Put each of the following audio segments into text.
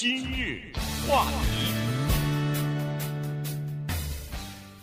今日话题，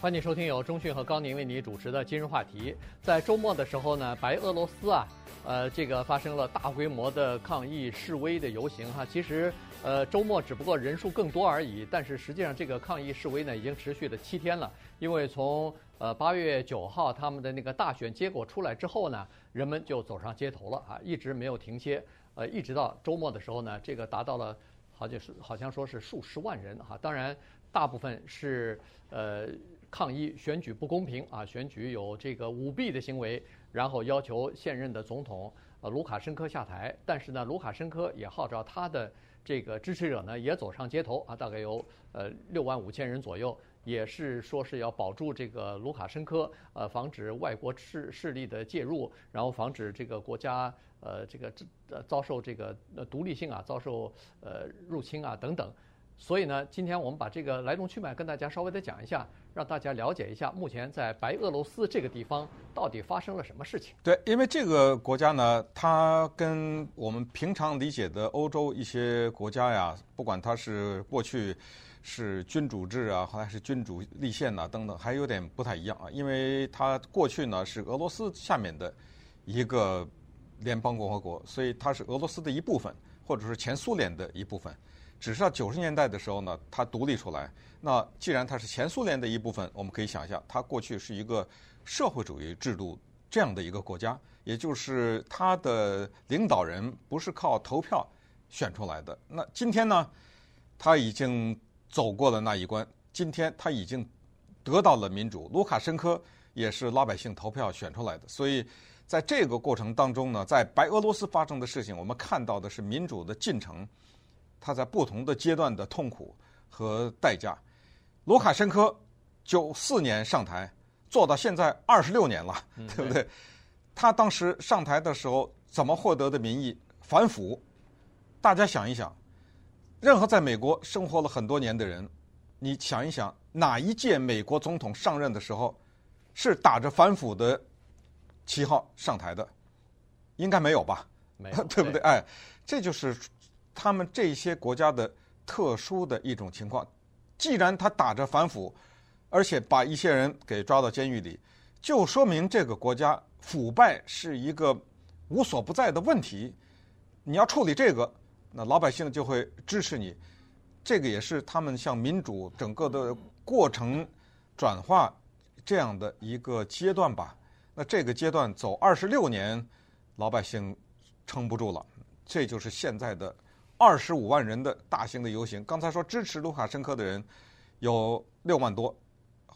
欢迎收听由中讯和高宁为你主持的今日话题。在周末的时候呢，白俄罗斯啊，呃，这个发生了大规模的抗议示威的游行哈。其实，呃，周末只不过人数更多而已，但是实际上这个抗议示威呢，已经持续了七天了。因为从呃八月九号他们的那个大选结果出来之后呢，人们就走上街头了啊，一直没有停歇。呃，一直到周末的时候呢，这个达到了，好像是好像说是数十万人哈。当然，大部分是呃抗议选举不公平啊，选举有这个舞弊的行为，然后要求现任的总统呃卢卡申科下台。但是呢，卢卡申科也号召他的这个支持者呢也走上街头啊，大概有呃六万五千人左右。也是说是要保住这个卢卡申科，呃，防止外国势势力的介入，然后防止这个国家呃这个呃遭受这个呃独立性啊遭受呃入侵啊等等。所以呢，今天我们把这个来龙去脉跟大家稍微的讲一下，让大家了解一下目前在白俄罗斯这个地方到底发生了什么事情。对，因为这个国家呢，它跟我们平常理解的欧洲一些国家呀，不管它是过去。是君主制啊，还是君主立宪呐、啊，等等，还有点不太一样啊。因为它过去呢是俄罗斯下面的一个联邦共和国，所以它是俄罗斯的一部分，或者是前苏联的一部分。只是到九十年代的时候呢，它独立出来。那既然它是前苏联的一部分，我们可以想象，它过去是一个社会主义制度这样的一个国家，也就是它的领导人不是靠投票选出来的。那今天呢，它已经。走过了那一关，今天他已经得到了民主。卢卡申科也是老百姓投票选出来的，所以在这个过程当中呢，在白俄罗斯发生的事情，我们看到的是民主的进程，它在不同的阶段的痛苦和代价。卢卡申科九四年上台，做到现在二十六年了，对不对？他当时上台的时候怎么获得的民意？反腐，大家想一想。任何在美国生活了很多年的人，你想一想，哪一届美国总统上任的时候是打着反腐的旗号上台的？应该没有吧？没有，对不对？哎，这就是他们这些国家的特殊的一种情况。既然他打着反腐，而且把一些人给抓到监狱里，就说明这个国家腐败是一个无所不在的问题。你要处理这个。那老百姓就会支持你，这个也是他们向民主整个的过程转化这样的一个阶段吧。那这个阶段走二十六年，老百姓撑不住了。这就是现在的二十五万人的大型的游行。刚才说支持卢卡申科的人有六万多，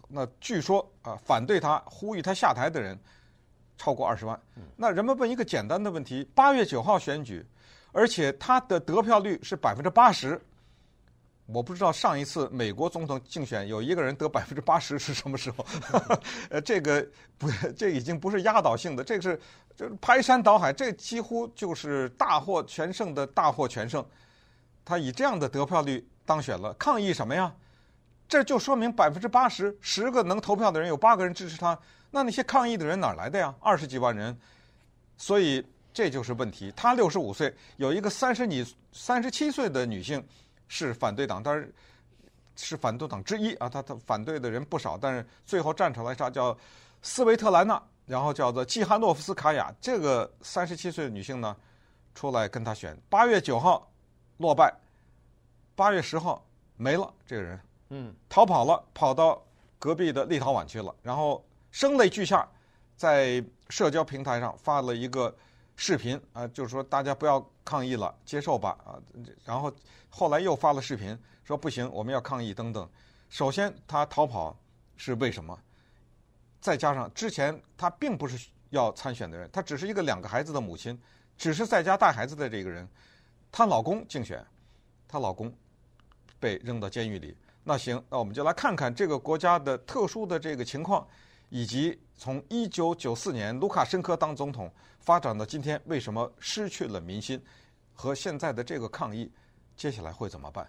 那据说啊反对他、呼吁他下台的人超过二十万。那人们问一个简单的问题：八月九号选举。而且他的得票率是百分之八十，我不知道上一次美国总统竞选有一个人得百分之八十是什么时候？呃，这个不，这已经不是压倒性的，这个是就是排山倒海，这几乎就是大获全胜的大获全胜。他以这样的得票率当选了，抗议什么呀？这就说明百分之八十，十个能投票的人有八个人支持他，那那些抗议的人哪来的呀？二十几万人，所以。这就是问题。他六十五岁，有一个三十几、三十七岁的女性是反对党，但是是反对党之一啊。他他反对的人不少，但是最后站出来，啥叫斯维特兰娜，然后叫做季哈诺夫斯卡娅。这个三十七岁的女性呢，出来跟他选。八月九号落败，八月十号没了这个人，嗯，逃跑了，跑到隔壁的立陶宛去了，然后声泪俱下，在社交平台上发了一个。视频啊，就是说大家不要抗议了，接受吧啊。然后后来又发了视频，说不行，我们要抗议等等。首先他逃跑是为什么？再加上之前他并不是要参选的人，他只是一个两个孩子的母亲，只是在家带孩子的这个人。她老公竞选，她老公被扔到监狱里。那行，那我们就来看看这个国家的特殊的这个情况。以及从一九九四年卢卡申科当总统发展到今天，为什么失去了民心？和现在的这个抗议，接下来会怎么办？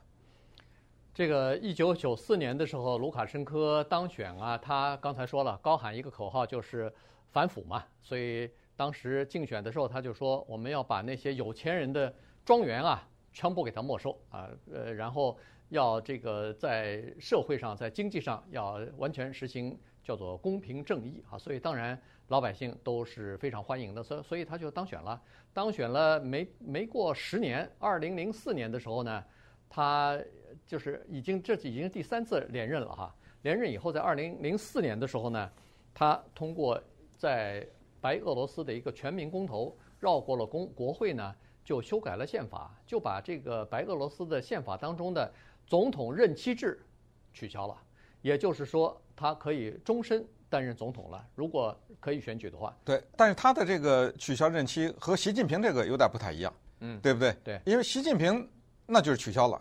这个一九九四年的时候，卢卡申科当选啊，他刚才说了，高喊一个口号就是反腐嘛，所以当时竞选的时候，他就说我们要把那些有钱人的庄园啊全部给他没收啊，呃，然后要这个在社会上、在经济上要完全实行叫做公平正义啊，所以当然老百姓都是非常欢迎的，所所以他就当选了。当选了没没过十年，二零零四年的时候呢，他就是已经这已经第三次连任了哈。连任以后，在二零零四年的时候呢，他通过在白俄罗斯的一个全民公投，绕过了公国会呢。就修改了宪法，就把这个白俄罗斯的宪法当中的总统任期制取消了，也就是说，他可以终身担任总统了。如果可以选举的话，对。但是他的这个取消任期和习近平这个有点不太一样，嗯，对不对？对。因为习近平那就是取消了，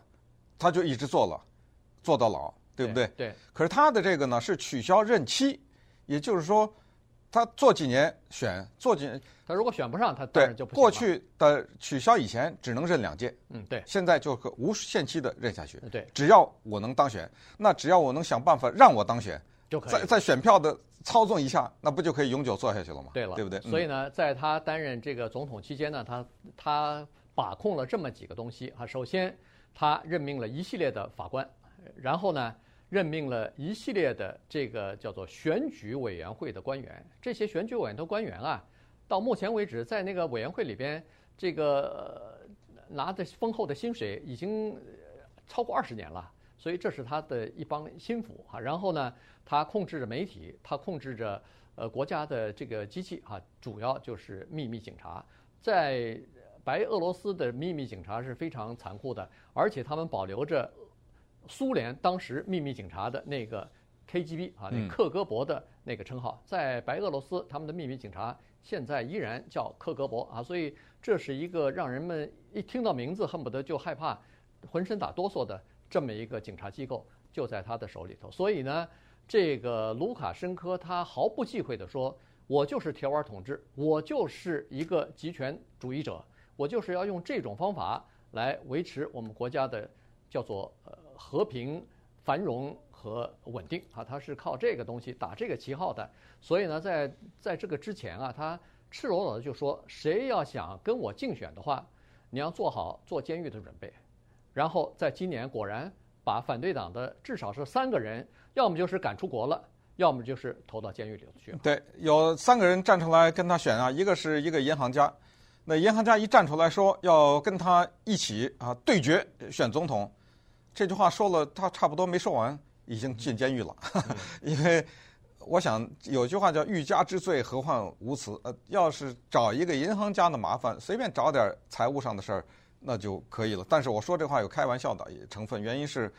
他就一直做了，做到老，对不对？对。对，可是他的这个呢是取消任期，也就是说。他做几年选做几年，他如果选不上，他当然就不行。过去的取消以前只能任两届，嗯，对。现在就可无限期的任下去，对。只要我能当选，那只要我能想办法让我当选，就可以。在在选票的操纵一下，那不就可以永久做下去了吗？对了，对不对？所以呢，在他担任这个总统期间呢，他他把控了这么几个东西啊。首先，他任命了一系列的法官，然后呢。任命了一系列的这个叫做选举委员会的官员，这些选举委员的官员啊，到目前为止在那个委员会里边，这个拿的丰厚的薪水已经超过二十年了，所以这是他的一帮心腹啊。然后呢，他控制着媒体，他控制着呃国家的这个机器啊，主要就是秘密警察。在白俄罗斯的秘密警察是非常残酷的，而且他们保留着。苏联当时秘密警察的那个 KGB 啊，那克格勃的那个称号，在白俄罗斯，他们的秘密警察现在依然叫克格勃啊，所以这是一个让人们一听到名字恨不得就害怕、浑身打哆嗦的这么一个警察机构，就在他的手里头。所以呢，这个卢卡申科他毫不忌讳地说：“我就是铁腕统治，我就是一个集权主义者，我就是要用这种方法来维持我们国家的叫做呃。”和平、繁荣和稳定啊，他是靠这个东西打这个旗号的。所以呢，在在这个之前啊，他赤裸裸的就说：谁要想跟我竞选的话，你要做好坐监狱的准备。然后在今年果然把反对党的至少是三个人，要么就是赶出国了，要么就是投到监狱里头去了。对，有三个人站出来跟他选啊，一个是一个银行家，那银行家一站出来说要跟他一起啊对决选总统。这句话说了，他差不多没说完，已经进监狱了。因为我想有句话叫“欲加之罪，何患无辞”。呃，要是找一个银行家的麻烦，随便找点财务上的事儿，那就可以了。但是我说这话有开玩笑的成分，原因是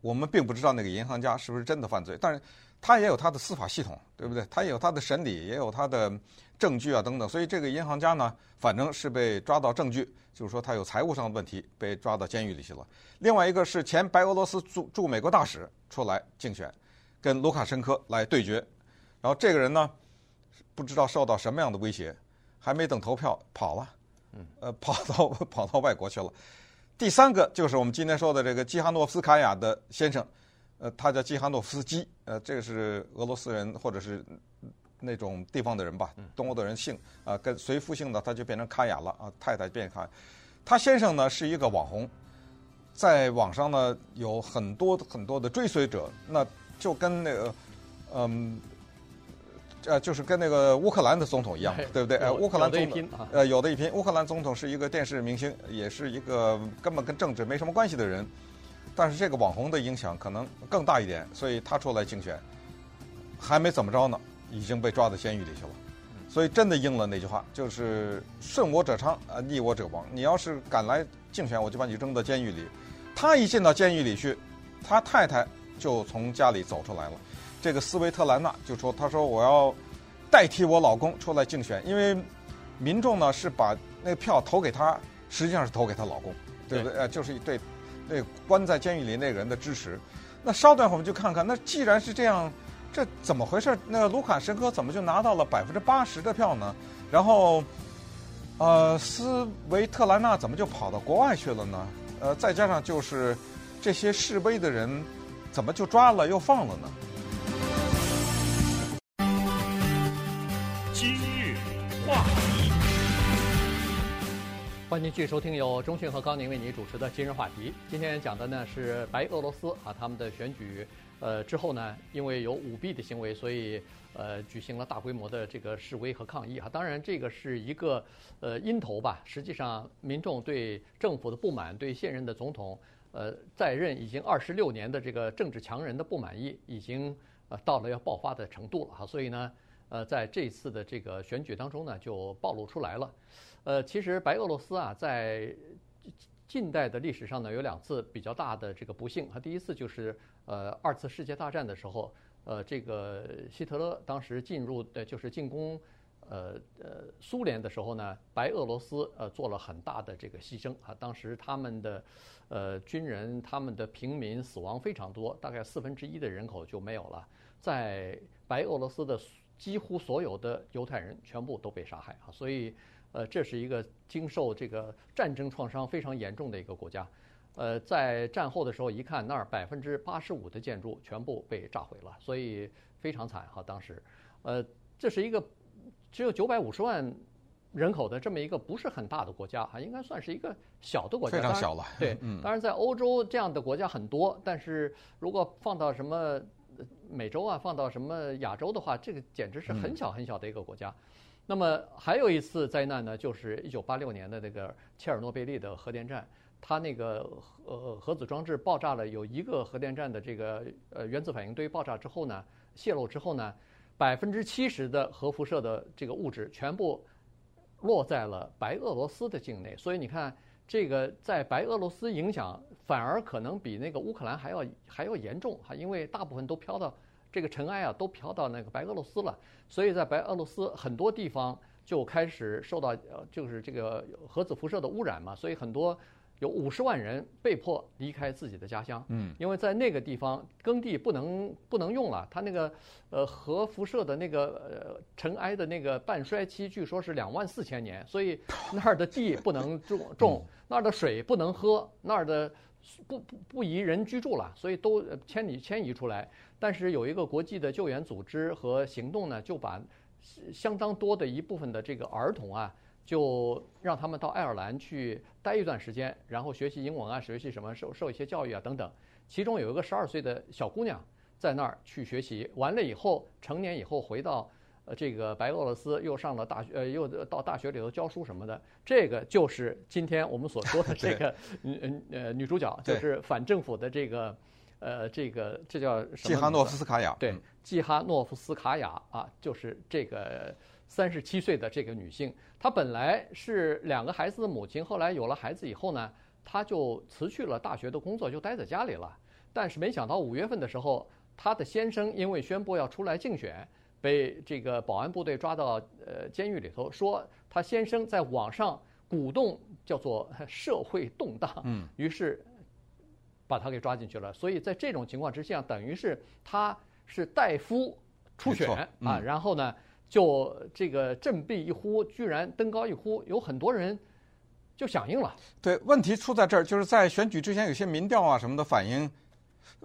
我们并不知道那个银行家是不是真的犯罪，但是他也有他的司法系统，对不对？他也有他的审理，也有他的证据啊等等。所以这个银行家呢，反正是被抓到证据。就是说，他有财务上的问题，被抓到监狱里去了。另外一个是前白俄罗斯驻驻美国大使出来竞选，跟卢卡申科来对决。然后这个人呢，不知道受到什么样的威胁，还没等投票跑了，呃，跑到跑到外国去了。第三个就是我们今天说的这个基哈诺夫斯卡娅的先生，呃，他叫基哈诺夫斯基，呃，这个是俄罗斯人或者是。那种地方的人吧，东欧的人姓啊，跟随夫姓的他就变成卡雅了啊，太太变卡。他先生呢是一个网红，在网上呢有很多很多的追随者，那就跟那个嗯呃就是跟那个乌克兰的总统一样，对不对？呃，乌克兰总统呃有的一拼，乌克兰总统是一个电视明星，也是一个根本跟政治没什么关系的人，但是这个网红的影响可能更大一点，所以他出来竞选，还没怎么着呢。已经被抓到监狱里去了，所以真的应了那句话，就是顺我者昌，啊逆我者亡。你要是敢来竞选，我就把你扔到监狱里。他一进到监狱里去，他太太就从家里走出来了。这个斯维特兰娜就说：“她说我要代替我老公出来竞选，因为民众呢是把那个票投给他，实际上是投给她老公，对不对？呃，就是对那关在监狱里那个人的支持。那稍等会儿我们就看看，那既然是这样。”这怎么回事？那个卢卡申科怎么就拿到了百分之八十的票呢？然后，呃，斯维特兰娜怎么就跑到国外去了呢？呃，再加上就是这些示威的人，怎么就抓了又放了呢？欢迎继续收听由中讯和高宁为你主持的今日话题。今天讲的呢是白俄罗斯啊，他们的选举，呃之后呢，因为有舞弊的行为，所以呃举行了大规模的这个示威和抗议啊。当然这个是一个呃因头吧，实际上民众对政府的不满，对现任的总统呃在任已经二十六年的这个政治强人的不满意，已经呃到了要爆发的程度了哈。所以呢，呃在这次的这个选举当中呢，就暴露出来了。呃，其实白俄罗斯啊，在近代的历史上呢，有两次比较大的这个不幸。它第一次就是呃二次世界大战的时候，呃，这个希特勒当时进入呃就是进攻呃呃苏联的时候呢，白俄罗斯呃做了很大的这个牺牲啊。当时他们的呃军人、他们的平民死亡非常多，大概四分之一的人口就没有了。在白俄罗斯的几乎所有的犹太人全部都被杀害啊，所以。呃，这是一个经受这个战争创伤非常严重的一个国家。呃，在战后的时候，一看那儿百分之八十五的建筑全部被炸毁了，所以非常惨哈。当时，呃，这是一个只有九百五十万人口的这么一个不是很大的国家哈，应该算是一个小的国家。非常小了。对，当然在欧洲这样的国家很多，但是如果放到什么美洲啊，放到什么亚洲的话，这个简直是很小很小的一个国家。那么还有一次灾难呢，就是一九八六年的那个切尔诺贝利的核电站，它那个呃核子装置爆炸了，有一个核电站的这个呃原子反应堆爆炸之后呢，泄露之后呢，百分之七十的核辐射的这个物质全部落在了白俄罗斯的境内，所以你看这个在白俄罗斯影响反而可能比那个乌克兰还要还要严重哈，因为大部分都飘到。这个尘埃啊，都飘到那个白俄罗斯了，所以在白俄罗斯很多地方就开始受到呃，就是这个核子辐射的污染嘛，所以很多有五十万人被迫离开自己的家乡，嗯，因为在那个地方耕地不能不能用了，它那个呃核辐射的那个呃尘埃的那个半衰期据说是两万四千年，所以那儿的地不能种种，那儿的水不能喝，那儿的。不不不宜人居住了，所以都迁移迁移出来。但是有一个国际的救援组织和行动呢，就把相当多的一部分的这个儿童啊，就让他们到爱尔兰去待一段时间，然后学习英文啊，学习什么，受受一些教育啊等等。其中有一个十二岁的小姑娘在那儿去学习，完了以后成年以后回到。呃，这个白俄罗斯又上了大学，呃，又到大学里头教书什么的，这个就是今天我们所说的这个女嗯呃女主角，就是反政府的这个，呃，这个这叫什么？季哈诺夫斯卡娅。对，季哈诺夫斯卡娅啊，就是这个三十七岁的这个女性，她本来是两个孩子的母亲，后来有了孩子以后呢，她就辞去了大学的工作，就待在家里了。但是没想到五月份的时候，她的先生因为宣布要出来竞选。被这个保安部队抓到呃监狱里头，说她先生在网上鼓动叫做社会动荡，嗯，于是把他给抓进去了。所以在这种情况之下，等于是她是代夫出选啊，然后呢就这个振臂一呼，居然登高一呼，有很多人就响应了。对，问题出在这儿，就是在选举之前有些民调啊什么的反映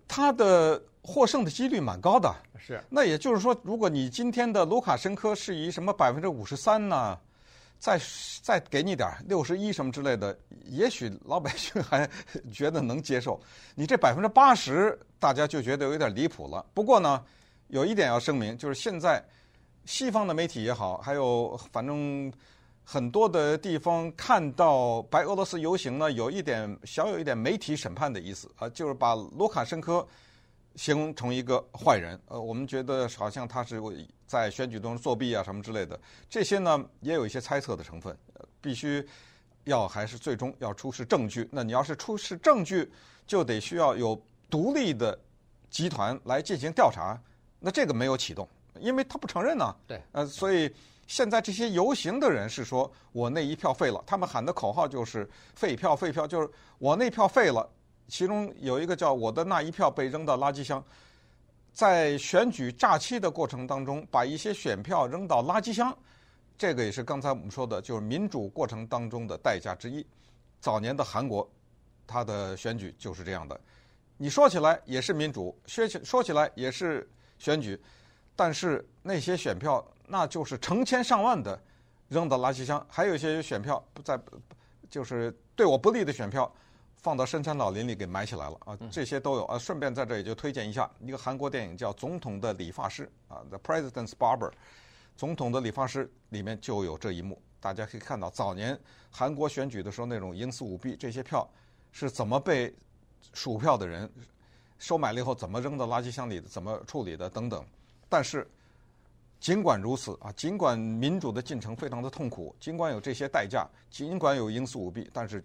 他的。获胜的几率蛮高的，是。那也就是说，如果你今天的卢卡申科是以什么百分之五十三呢，再再给你点六十一什么之类的，也许老百姓还 觉得能接受。你这百分之八十，大家就觉得有点离谱了。不过呢，有一点要声明，就是现在西方的媒体也好，还有反正很多的地方看到白俄罗斯游行呢，有一点小有一点媒体审判的意思啊，就是把卢卡申科。形容成一个坏人，呃，我们觉得好像他是在选举中作弊啊什么之类的，这些呢也有一些猜测的成分，必须要还是最终要出示证据。那你要是出示证据，就得需要有独立的集团来进行调查，那这个没有启动，因为他不承认呢。对，呃，所以现在这些游行的人是说我那一票废了，他们喊的口号就是废票废票，就是我那票废了。其中有一个叫“我的那一票被扔到垃圾箱”，在选举诈欺的过程当中，把一些选票扔到垃圾箱，这个也是刚才我们说的，就是民主过程当中的代价之一。早年的韩国，它的选举就是这样的。你说起来也是民主，说起说起来也是选举，但是那些选票那就是成千上万的扔到垃圾箱，还有一些选票不在。就是对我不利的选票放到深山老林里给埋起来了啊，这些都有啊。顺便在这也就推荐一下一个韩国电影叫《总统的理发师》啊，《The President's Barber》，总统的理发师里面就有这一幕，大家可以看到早年韩国选举的时候那种营私舞弊，这些票是怎么被数票的人收买了以后怎么扔到垃圾箱里的，怎么处理的等等，但是。尽管如此啊，尽管民主的进程非常的痛苦，尽管有这些代价，尽管有营私舞弊，但是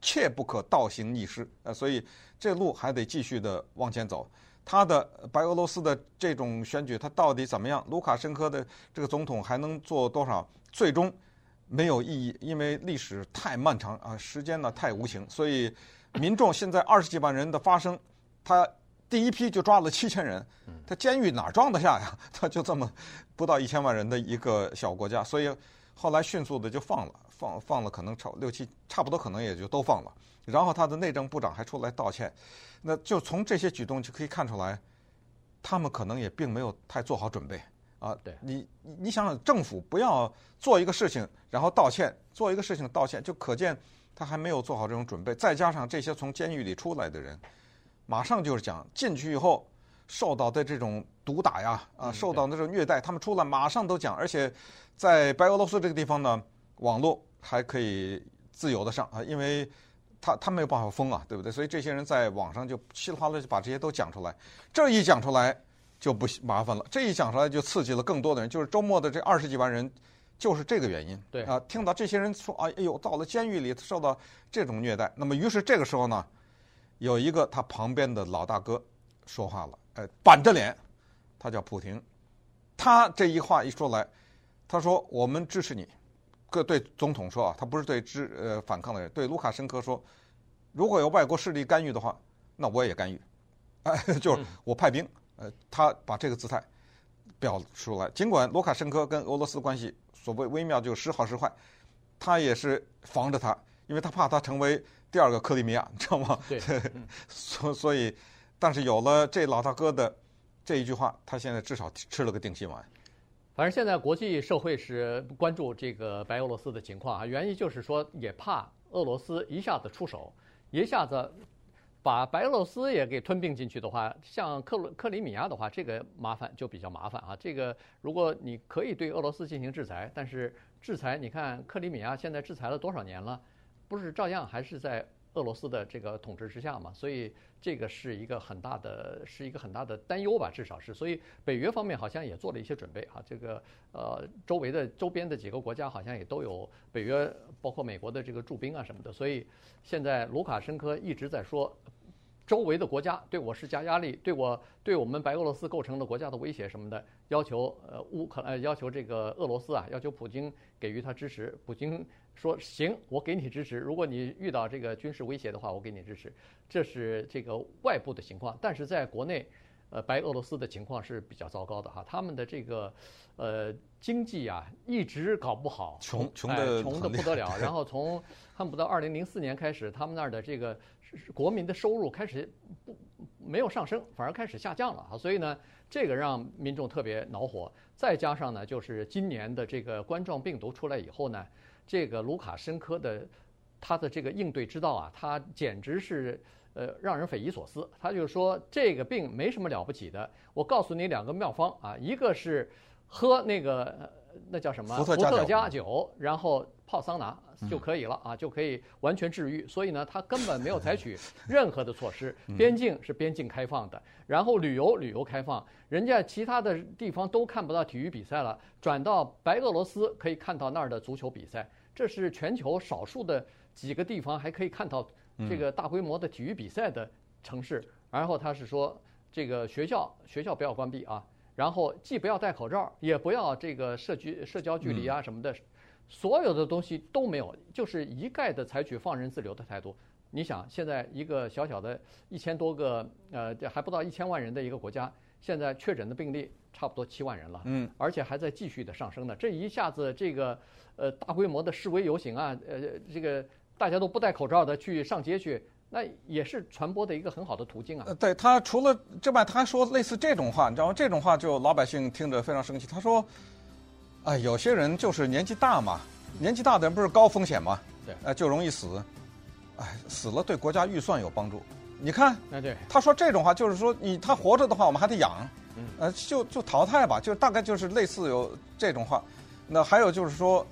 切不可倒行逆施啊！所以这路还得继续的往前走。他的白俄罗斯的这种选举，他到底怎么样？卢卡申科的这个总统还能做多少？最终没有意义，因为历史太漫长啊，时间呢太无情。所以民众现在二十几万人的发声，他。第一批就抓了七千人，他监狱哪装得下呀？他就这么不到一千万人的一个小国家，所以后来迅速的就放了，放放了，可能超六七，差不多可能也就都放了。然后他的内政部长还出来道歉，那就从这些举动就可以看出来，他们可能也并没有太做好准备啊。对，你你想想，政府不要做一个事情然后道歉，做一个事情道歉，就可见他还没有做好这种准备。再加上这些从监狱里出来的人。马上就是讲进去以后受到的这种毒打呀，啊，受到那种虐待，他们出来马上都讲，而且在白俄罗斯这个地方呢，网络还可以自由的上啊，因为他他没有办法封啊，对不对？所以这些人在网上就稀里哗啦就把这些都讲出来，这一讲出来就不麻烦了，这一讲出来就刺激了更多的人，就是周末的这二十几万人，就是这个原因。对啊，听到这些人说啊，哎呦，到了监狱里受到这种虐待，那么于是这个时候呢。有一个他旁边的老大哥说话了，哎，板着脸，他叫普廷，他这一话一说来，他说我们支持你，各对总统说啊，他不是对支呃反抗的人，对卢卡申科说，如果有外国势力干预的话，那我也干预，哎，就是我派兵，呃，他把这个姿态表出来，尽管卢卡申科跟俄罗斯关系所谓微妙就时好时坏，他也是防着他，因为他怕他成为。第二个克里米亚，你知道吗？对，所所以，但是有了这老大哥的这一句话，他现在至少吃了个定心丸。反正现在国际社会是关注这个白俄罗斯的情况啊，原因就是说也怕俄罗斯一下子出手，一下子把白俄罗斯也给吞并进去的话，像克克里米亚的话，这个麻烦就比较麻烦啊。这个如果你可以对俄罗斯进行制裁，但是制裁，你看克里米亚现在制裁了多少年了？不是照样还是在俄罗斯的这个统治之下嘛？所以这个是一个很大的，是一个很大的担忧吧，至少是。所以北约方面好像也做了一些准备啊，这个呃周围的周边的几个国家好像也都有北约，包括美国的这个驻兵啊什么的。所以现在卢卡申科一直在说。周围的国家对我施加压力，对我对我们白俄罗斯构成了国家的威胁什么的，要求呃乌克兰要求这个俄罗斯啊，要求普京给予他支持。普京说行，我给你支持。如果你遇到这个军事威胁的话，我给你支持。这是这个外部的情况，但是在国内，呃，白俄罗斯的情况是比较糟糕的哈。他们的这个呃经济啊一直搞不好，穷穷的穷的不得了。然后从恨不得二零零四年开始，他们那儿的这个。国民的收入开始不没有上升，反而开始下降了啊！所以呢，这个让民众特别恼火。再加上呢，就是今年的这个冠状病毒出来以后呢，这个卢卡申科的他的这个应对之道啊，他简直是呃让人匪夷所思。他就说这个病没什么了不起的，我告诉你两个妙方啊，一个是喝那个那叫什么伏特加酒，然后泡桑拿。就可以了啊，就可以完全治愈。所以呢，他根本没有采取任何的措施。边境是边境开放的，然后旅游旅游开放，人家其他的地方都看不到体育比赛了，转到白俄罗斯可以看到那儿的足球比赛。这是全球少数的几个地方还可以看到这个大规模的体育比赛的城市。然后他是说，这个学校学校不要关闭啊，然后既不要戴口罩，也不要这个社区社交距离啊什么的。所有的东西都没有，就是一概的采取放任自流的态度。你想，现在一个小小的一千多个，呃，还不到一千万人的一个国家，现在确诊的病例差不多七万人了，嗯，而且还在继续的上升呢。这一下子，这个呃大规模的示威游行啊，呃，这个大家都不戴口罩的去上街去，那也是传播的一个很好的途径啊。对，他除了之外，他还说类似这种话，你知道吗？这种话就老百姓听着非常生气。他说。哎，有些人就是年纪大嘛，年纪大的人不是高风险嘛？对，呃，就容易死。哎，死了对国家预算有帮助。你看，那对，他说这种话就是说，你他活着的话，我们还得养，嗯，呃，就就淘汰吧，就大概就是类似有这种话。那还有就是说，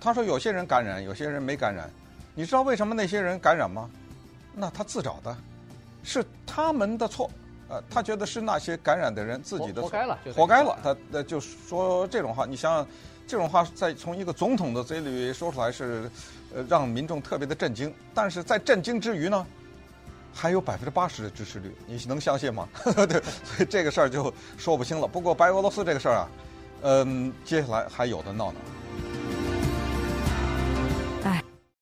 他说有些人感染，有些人没感染，你知道为什么那些人感染吗？那他自找的，是他们的错，呃，他觉得是那些感染的人自己的错，活该了，活该了。他呃就说这种话，你想想，这种话在从一个总统的嘴里说出来是，呃，让民众特别的震惊。但是在震惊之余呢，还有百分之八十的支持率，你能相信吗？对，所以这个事儿就说不清了。不过白俄罗斯这个事儿啊，嗯，接下来还有的闹呢。